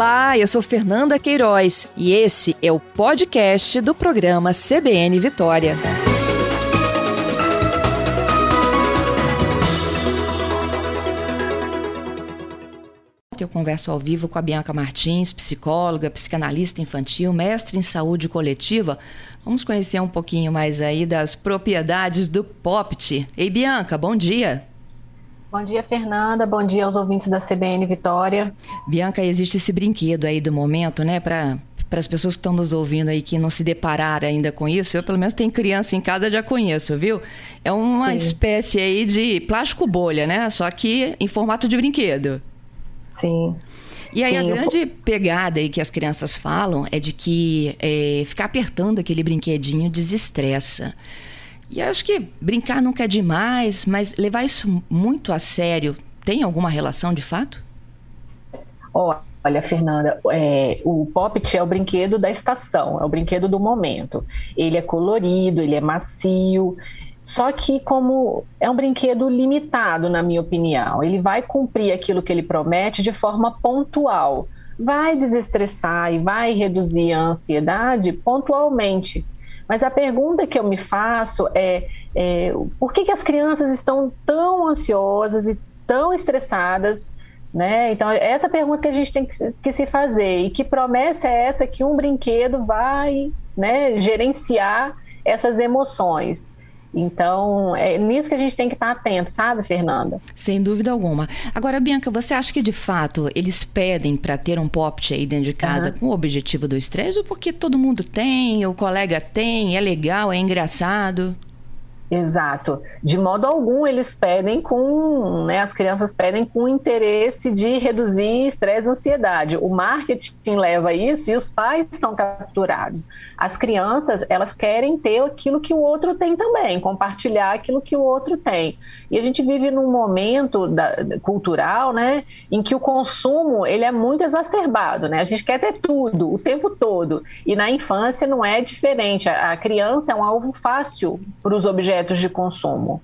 Olá, eu sou Fernanda Queiroz e esse é o podcast do programa CBN Vitória. Eu converso ao vivo com a Bianca Martins, psicóloga, psicanalista infantil, mestre em saúde coletiva. Vamos conhecer um pouquinho mais aí das propriedades do POPT. Ei, Bianca, bom dia. Bom dia, Fernanda. Bom dia aos ouvintes da CBN Vitória. Bianca, existe esse brinquedo aí do momento, né, para para as pessoas que estão nos ouvindo aí que não se depararam ainda com isso, eu pelo menos tenho criança em casa, já conheço, viu? É uma Sim. espécie aí de plástico bolha, né? Só que em formato de brinquedo. Sim. E aí Sim, a grande pegada aí que as crianças falam é de que é, ficar apertando aquele brinquedinho desestressa. E acho que brincar nunca é demais, mas levar isso muito a sério tem alguma relação de fato? Olha, Fernanda, é, o Poppet é o brinquedo da estação, é o brinquedo do momento. Ele é colorido, ele é macio, só que como é um brinquedo limitado, na minha opinião, ele vai cumprir aquilo que ele promete de forma pontual. Vai desestressar e vai reduzir a ansiedade pontualmente. Mas a pergunta que eu me faço é, é por que, que as crianças estão tão ansiosas e tão estressadas né? Então, é essa pergunta que a gente tem que, se fazer. E que promessa é essa que um brinquedo vai né, gerenciar essas emoções? Então, é nisso que a gente tem que estar atento, sabe, Fernanda? Sem dúvida alguma. Agora, Bianca, você acha que de fato eles pedem para ter um pop aí dentro de casa uhum. com o objetivo do estresse ou porque todo mundo tem, o colega tem, é legal, é engraçado? Exato. De modo algum eles pedem com, né, as crianças pedem com interesse de reduzir estresse e ansiedade. O marketing leva isso e os pais são capturados. As crianças, elas querem ter aquilo que o outro tem também, compartilhar aquilo que o outro tem. E a gente vive num momento da, cultural, né, em que o consumo, ele é muito exacerbado, né? A gente quer ter tudo, o tempo todo. E na infância não é diferente. A, a criança é um alvo fácil para os objetos objetos de consumo.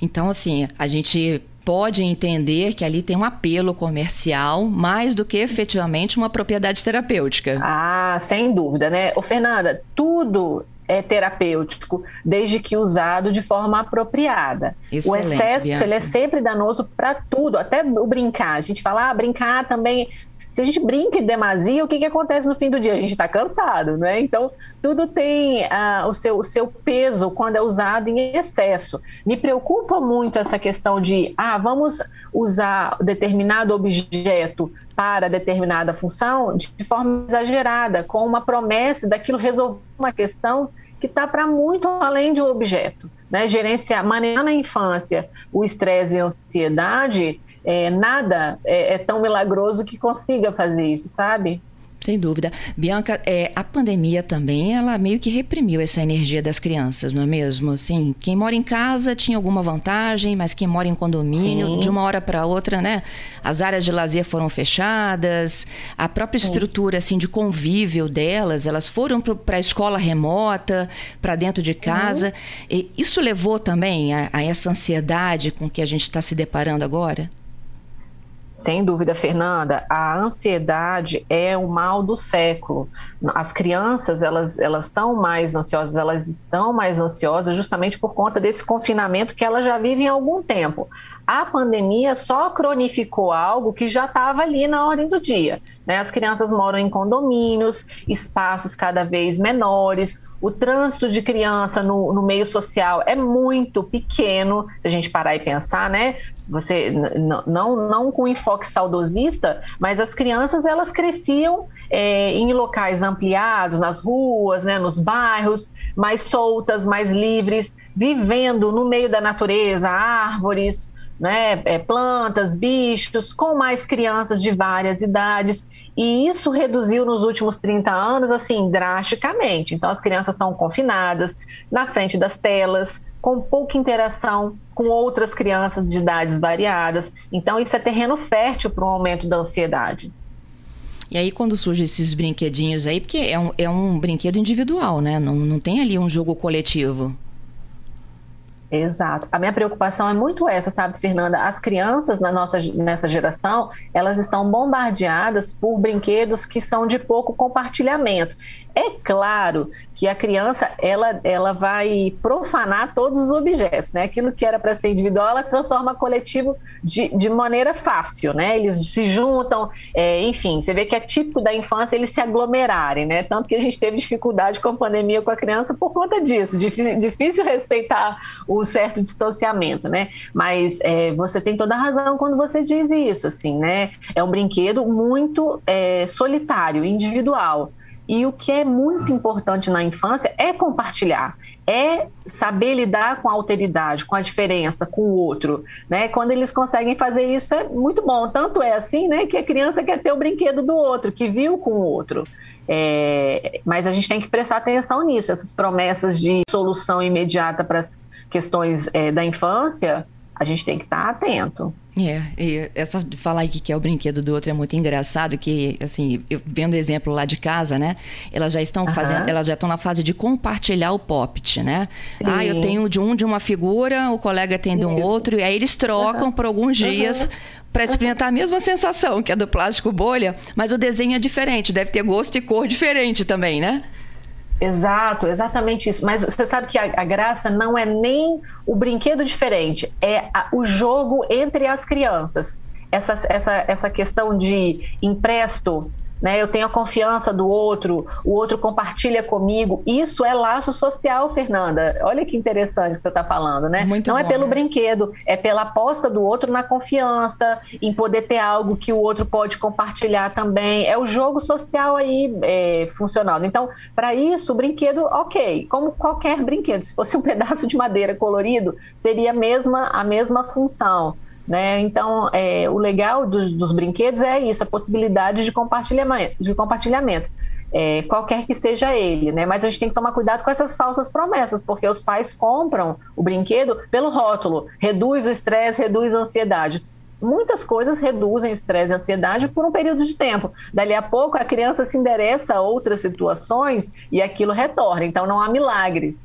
Então, assim, a gente pode entender que ali tem um apelo comercial mais do que efetivamente uma propriedade terapêutica. Ah, sem dúvida, né? Ô, Fernanda, tudo é terapêutico, desde que usado de forma apropriada. Excelente, o excesso ele é sempre danoso para tudo, até o brincar. A gente fala, ah, brincar também se a gente brinca em demasia, o que, que acontece no fim do dia? A gente está cansado, né? Então, tudo tem uh, o, seu, o seu peso quando é usado em excesso. Me preocupa muito essa questão de, ah, vamos usar determinado objeto para determinada função de forma exagerada, com uma promessa daquilo resolver uma questão que está para muito além de um objeto. Né? Gerenciar, manejar na infância o estresse e a ansiedade é, nada é, é, tão milagroso que consiga fazer isso, sabe? Sem dúvida. Bianca, é, a pandemia também, ela meio que reprimiu essa energia das crianças, não é mesmo? Assim, quem mora em casa tinha alguma vantagem, mas quem mora em condomínio, Sim. de uma hora para outra, né? As áreas de lazer foram fechadas, a própria Sim. estrutura, assim, de convívio delas, elas foram para a escola remota, para dentro de casa. Uhum. isso levou também a, a essa ansiedade com que a gente está se deparando agora? Sem dúvida, Fernanda, a ansiedade é o mal do século. As crianças, elas, elas são mais ansiosas, elas estão mais ansiosas justamente por conta desse confinamento que elas já vivem há algum tempo. A pandemia só cronificou algo que já estava ali na ordem do dia. Né? As crianças moram em condomínios, espaços cada vez menores, o trânsito de criança no, no, meio social é muito pequeno, se a gente parar e pensar, né? Você não, não com enfoque saudosista, mas as crianças elas cresciam é, em locais ampliados, nas ruas, né, nos bairros, mais soltas, mais livres, vivendo no meio da natureza, árvores, né, é, plantas, bichos, com mais crianças de várias idades. E isso reduziu nos últimos 30 anos, assim, drasticamente. Então, as crianças estão confinadas, na frente das telas, com pouca interação com outras crianças de idades variadas. Então, isso é terreno fértil para o aumento da ansiedade. E aí, quando surgem esses brinquedinhos aí, porque é um, é um brinquedo individual, né? Não, não tem ali um jogo coletivo. Exato. A minha preocupação é muito essa, sabe, Fernanda? As crianças na nossa, nessa geração, elas estão bombardeadas por brinquedos que são de pouco compartilhamento. É claro que a criança ela, ela vai profanar todos os objetos, né? Aquilo que era para ser individual, ela transforma coletivo de, de maneira fácil, né? Eles se juntam, é, enfim, você vê que é típico da infância eles se aglomerarem, né? Tanto que a gente teve dificuldade com a pandemia com a criança por conta disso, difícil respeitar o certo distanciamento, né? Mas é, você tem toda a razão quando você diz isso, assim, né? É um brinquedo muito é, solitário, individual. E o que é muito importante na infância é compartilhar, é saber lidar com a alteridade, com a diferença, com o outro. Né? Quando eles conseguem fazer isso, é muito bom. Tanto é assim né, que a criança quer ter o brinquedo do outro, que viu com o outro. É, mas a gente tem que prestar atenção nisso. Essas promessas de solução imediata para as questões é, da infância, a gente tem que estar atento. É, e essa de falar que é o brinquedo do outro é muito engraçado, que assim, eu vendo o exemplo lá de casa, né? Elas já estão fazendo, elas já estão na fase de compartilhar o poppet, né? Sim. Ah, eu tenho de um de uma figura, o colega tem de um Isso. outro, e aí eles trocam por alguns dias. Uhum. Para experimentar a mesma sensação que é do plástico bolha, mas o desenho é diferente, deve ter gosto e cor diferente também, né? Exato, exatamente isso. Mas você sabe que a, a graça não é nem o brinquedo diferente, é a, o jogo entre as crianças. Essa, essa, essa questão de empresto né? Eu tenho a confiança do outro, o outro compartilha comigo. Isso é laço social, Fernanda. Olha que interessante que você está falando, né? Muito Não é bom, é pelo né? brinquedo, é pela aposta do outro na confiança, em poder ter algo que o outro pode compartilhar também. É o jogo social aí é, funcionando. Então, para isso, o brinquedo, ok, como qualquer brinquedo. Se fosse um pedaço de madeira colorido, teria a mesma, a mesma função. Né? Então, é, o legal dos, dos, brinquedos é isso, a possibilidade de compartilhamento, de compartilhamento é, qualquer que seja ele. Né? Mas a gente tem que tomar cuidado com essas falsas promessas, porque os pais compram o brinquedo pelo rótulo, reduz o estresse, reduz a ansiedade. Muitas coisas reduzem o estresse e a ansiedade por um período de tempo. Dali a pouco, a criança se endereça a outras situações e aquilo retorna. Então, não há milagres.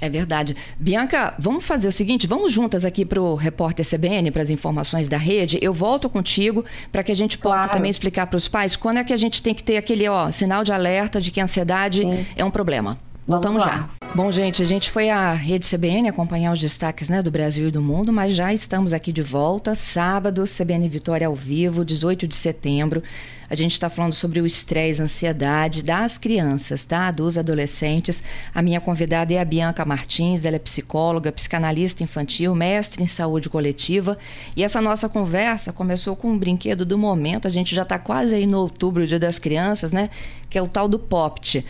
É verdade. Bianca, vamos fazer o seguinte: vamos juntas aqui para o repórter CBN, para as informações da rede. Eu volto contigo para que a gente possa claro. também explicar para os pais quando é que a gente tem que ter aquele ó, sinal de alerta de que a ansiedade Sim. é um problema. Voltamos já. Bom, gente, a gente foi à Rede CBN acompanhar os destaques né, do Brasil e do mundo, mas já estamos aqui de volta. Sábado, CBN Vitória ao vivo, 18 de setembro. A gente está falando sobre o estresse, ansiedade das crianças, tá? Dos adolescentes. A minha convidada é a Bianca Martins, ela é psicóloga, psicanalista infantil, mestre em saúde coletiva. E essa nossa conversa começou com um brinquedo do momento. A gente já está quase aí no outubro, Dia das Crianças, né? Que é o tal do POPT.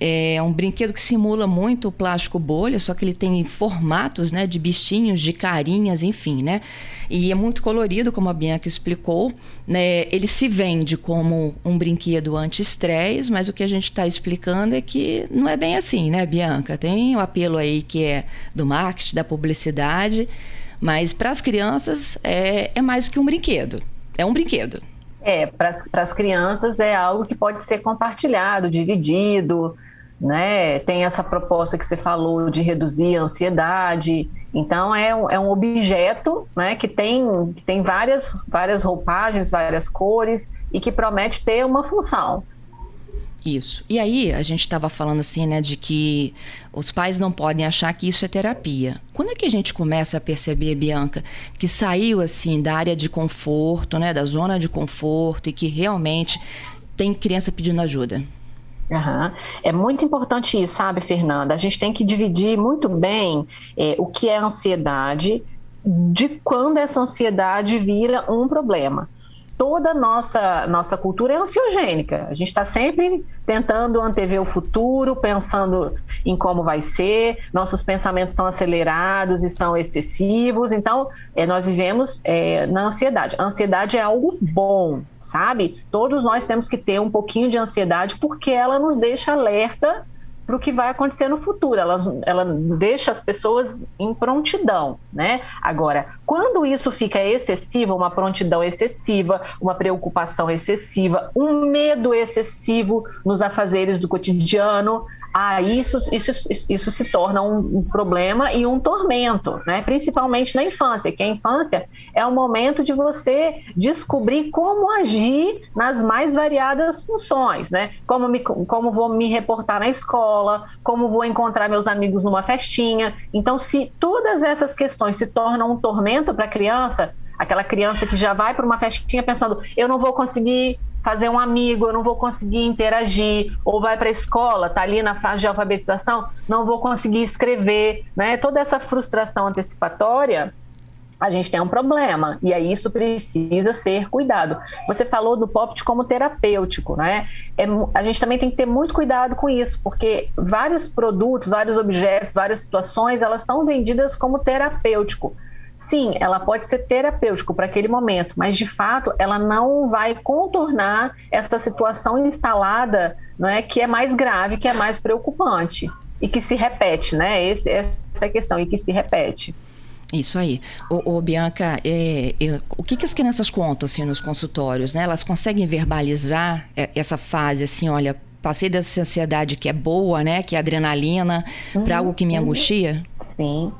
É um brinquedo que simula muito o plástico bolha, só que ele tem formatos, né, de bichinhos, de carinhas, enfim, né? E é muito colorido, como a Bianca explicou. Né? Ele se vende como um brinquedo anti-estresse, mas o que a gente está explicando é que não é bem assim, né, Bianca? Tem o apelo aí que é do marketing, da publicidade, mas para as crianças é, é mais que um brinquedo. É um brinquedo. É, para as crianças é algo que pode ser compartilhado, dividido, né? Tem essa proposta que você falou de reduzir a ansiedade. Então é um, é um objeto, né? Que tem, que tem várias, várias roupagens, várias cores e que promete ter uma função. Isso. E aí, a gente estava falando assim, né, de que os pais não podem achar que isso é terapia. Quando é que a gente começa a perceber, Bianca, que saiu assim da área de conforto, né, da zona de conforto e que realmente tem criança pedindo ajuda? Uhum. É muito importante isso, sabe, Fernanda? A gente tem que dividir muito bem é, o que é ansiedade de quando essa ansiedade vira um problema toda a nossa, nossa cultura é ansiogênica. A gente está sempre tentando antever o futuro, pensando em como vai ser, nossos pensamentos são acelerados e são excessivos, então é, nós vivemos é, na ansiedade. A ansiedade é algo bom, sabe? Todos nós temos que ter um pouquinho de ansiedade porque ela nos deixa alerta para o que vai acontecer no futuro. Ela, ela deixa as pessoas em prontidão, né? Agora, quando isso fica excessivo, uma prontidão excessiva, uma preocupação excessiva, um medo excessivo nos afazeres do cotidiano, aí isso, isso, isso se torna um, problema e um tormento, né? principalmente na infância, que a infância é o momento de você descobrir como agir nas mais variadas funções, né? como, me, como vou me reportar na escola, como vou encontrar meus amigos numa festinha. Então, se todas essas questões se tornam um tormento para a criança, aquela criança que já vai para uma festinha pensando, eu não vou conseguir fazer um amigo, eu não vou conseguir interagir, ou vai para a escola, está ali na fase de alfabetização, não vou conseguir escrever, né? Toda essa frustração antecipatória, a gente tem um problema, e aí isso precisa ser cuidado. Você falou do POPT como terapêutico, né? É, a gente também tem que ter muito cuidado com isso, porque vários produtos, vários objetos, várias situações, elas são vendidas como terapêutico sim, ela pode ser terapêutico para aquele momento, mas de fato ela não vai contornar essa situação instalada, é, que é mais grave, que é mais preocupante e que se repete, né? Esse, essa é a questão, e que se repete. Isso aí. Ô, Bianca, é, é, o que, que, as crianças contam assim, nos consultórios? Né? Elas conseguem verbalizar é, essa fase assim, olha, passei dessa ansiedade que é boa, né? Que é adrenalina, uhum, para algo que me uhum. angustia? Sim.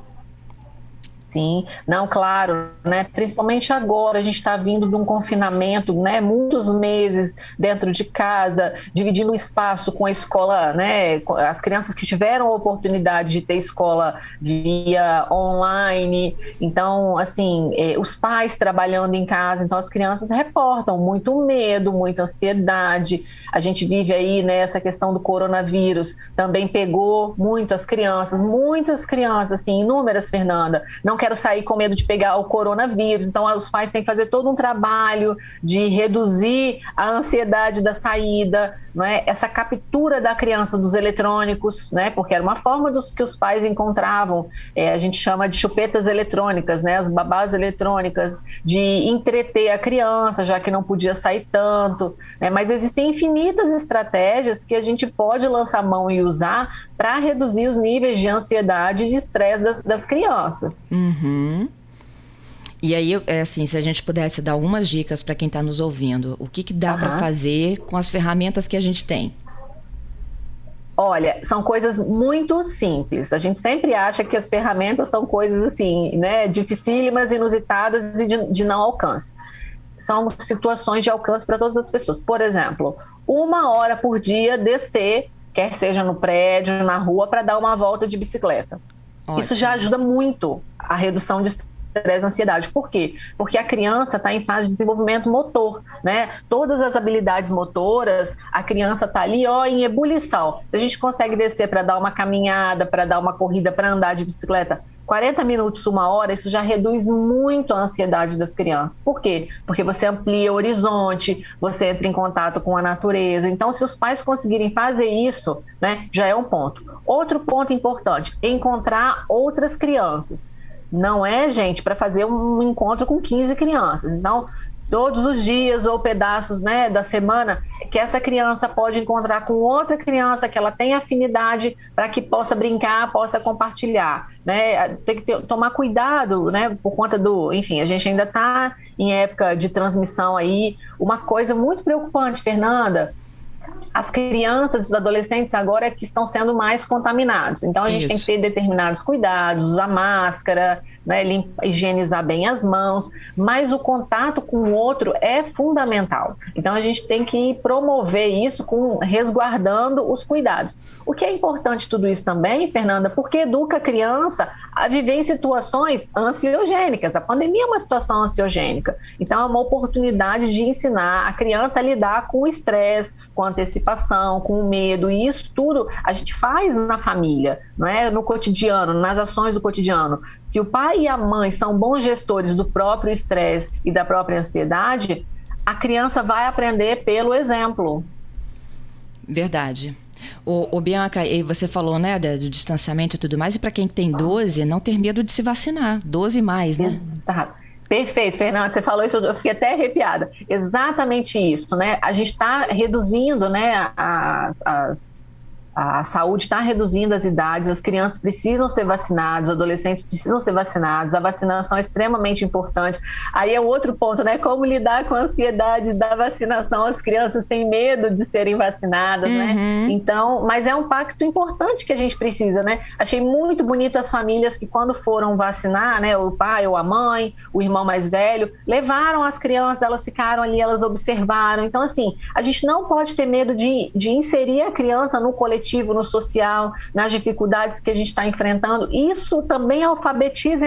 Sim, não, claro, né? Principalmente agora, a gente está vindo de um confinamento, né? Muitos meses dentro de casa, dividindo o espaço com a escola, né? As crianças que tiveram a oportunidade de ter escola via online, então, assim, eh, os pais trabalhando em casa, então as crianças reportam muito medo, muita ansiedade. A gente vive aí nessa né, questão do coronavírus, também pegou muito as crianças, muitas crianças, assim, inúmeras, Fernanda, não quero sair com medo de pegar o coronavírus. Então, os pais têm que fazer todo um trabalho de reduzir a ansiedade da saída, né? essa captura da criança dos eletrônicos, né? porque era uma forma dos que os pais encontravam, é, a gente chama de chupetas eletrônicas, né? as babás eletrônicas, de entreter a criança, já que não podia sair tanto. Né? Mas existem infinitas estratégias que a gente pode lançar mão e usar para reduzir os níveis de ansiedade e de estresse das, das crianças. Uhum. E aí, é assim, se a gente pudesse dar algumas dicas para quem está nos ouvindo, o que, que dá uhum. para fazer com as ferramentas que a gente tem? Olha, são coisas muito simples. A gente sempre acha que as ferramentas são coisas assim, né, dificílimas, inusitadas e de, de não alcance. São situações de alcance para todas as pessoas. Por exemplo, uma hora por dia descer quer seja no prédio, na rua, para dar uma volta de bicicleta. Ótimo. Isso já ajuda muito a redução de estresse e ansiedade. Por quê? Porque a criança está em fase de desenvolvimento motor, né? Todas as habilidades motoras, a criança está ali, ó, em ebulição. Se a gente consegue descer para dar uma caminhada, para dar uma corrida, para andar de bicicleta, 40 minutos, uma hora, isso já reduz muito a ansiedade das crianças. Por quê? Porque você amplia o horizonte, você entra em contato com a natureza. Então, se os pais conseguirem fazer isso, né, já é um ponto. Outro ponto importante: encontrar outras crianças. Não é, gente, para fazer um encontro com 15 crianças. Então, todos os dias ou pedaços né, da semana que essa criança pode encontrar com outra criança que ela tem afinidade para que possa brincar, possa compartilhar. Né? Tem que ter, tomar cuidado, né? Por conta do. Enfim, a gente ainda está em época de transmissão aí. Uma coisa muito preocupante, Fernanda, as crianças, os adolescentes agora é que estão sendo mais contaminados. Então a gente Isso. tem que ter determinados cuidados, usar máscara, né, higienizar bem as mãos, mas o contato com o outro é fundamental. Então a gente tem que promover isso com resguardando os cuidados. O que é importante tudo isso também, Fernanda, porque educa a criança a viver em situações ansiogênicas. A pandemia é uma situação ansiogênica. Então é uma oportunidade de ensinar a criança a lidar com o estresse, com a antecipação, com o medo, e isso tudo a gente faz na família, não é? no cotidiano, nas ações do cotidiano. Se o pai e a mãe são bons gestores do próprio estresse e da própria ansiedade, a criança vai aprender pelo exemplo. Verdade. O, o Bianca, você falou, né, do distanciamento e tudo mais, e para quem tem 12, não ter medo de se vacinar. 12 mais, né? Exato. Perfeito, Fernanda, você falou isso, eu fiquei até arrepiada. Exatamente isso, né? A gente está reduzindo, né, as, as a saúde está reduzindo as idades, as crianças precisam ser vacinadas, os adolescentes precisam ser vacinados, a vacinação é extremamente importante. Aí é outro ponto, né? Como lidar com a ansiedade da vacinação? As crianças têm medo de serem vacinadas, né? uhum. né? Então, mas é um pacto importante que a gente precisa, né? Achei muito bonito as famílias que, quando foram vacinar, né? O pai ou a mãe, o irmão mais velho, levaram as crianças, elas ficaram ali, elas observaram. Então, assim, a gente não pode ter medo de, de inserir a criança no coletivo coletivo, no social, nas dificuldades que a gente está enfrentando. Isso também alfabetiza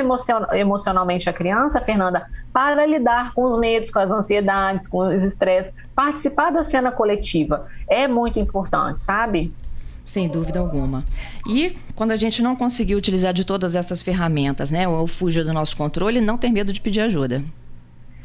emocionalmente a criança, Fernanda, para lidar com os medos, com as ansiedades, com os estresses. Participar da cena coletiva é muito importante, sabe? Sem dúvida alguma. E quando a gente não conseguir utilizar de todas essas ferramentas, né, ou fuja do nosso controle, não ter medo de pedir ajuda.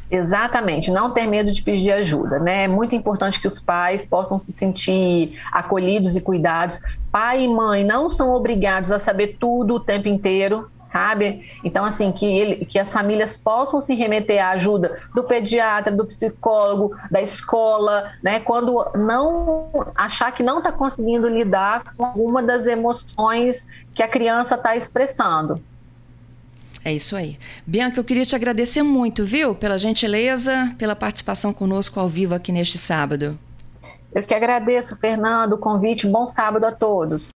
Exatamente, não ter medo de pedir ajuda, né? É muito importante que os pais possam se sentir acolhidos e cuidados. Pai e mãe não são obrigados a saber tudo o tempo inteiro, sabe? Então, assim, que, ele, que as famílias possam se remeter à ajuda do pediatra, do psicólogo, da escola, né? Quando não achar que não está conseguindo lidar com alguma das emoções que a criança está expressando. É isso aí. Bianca, eu queria te agradecer muito, viu? Pela gentileza, pela participação conosco ao vivo aqui neste sábado. Eu que agradeço, Fernando, o convite. Bom sábado a todos.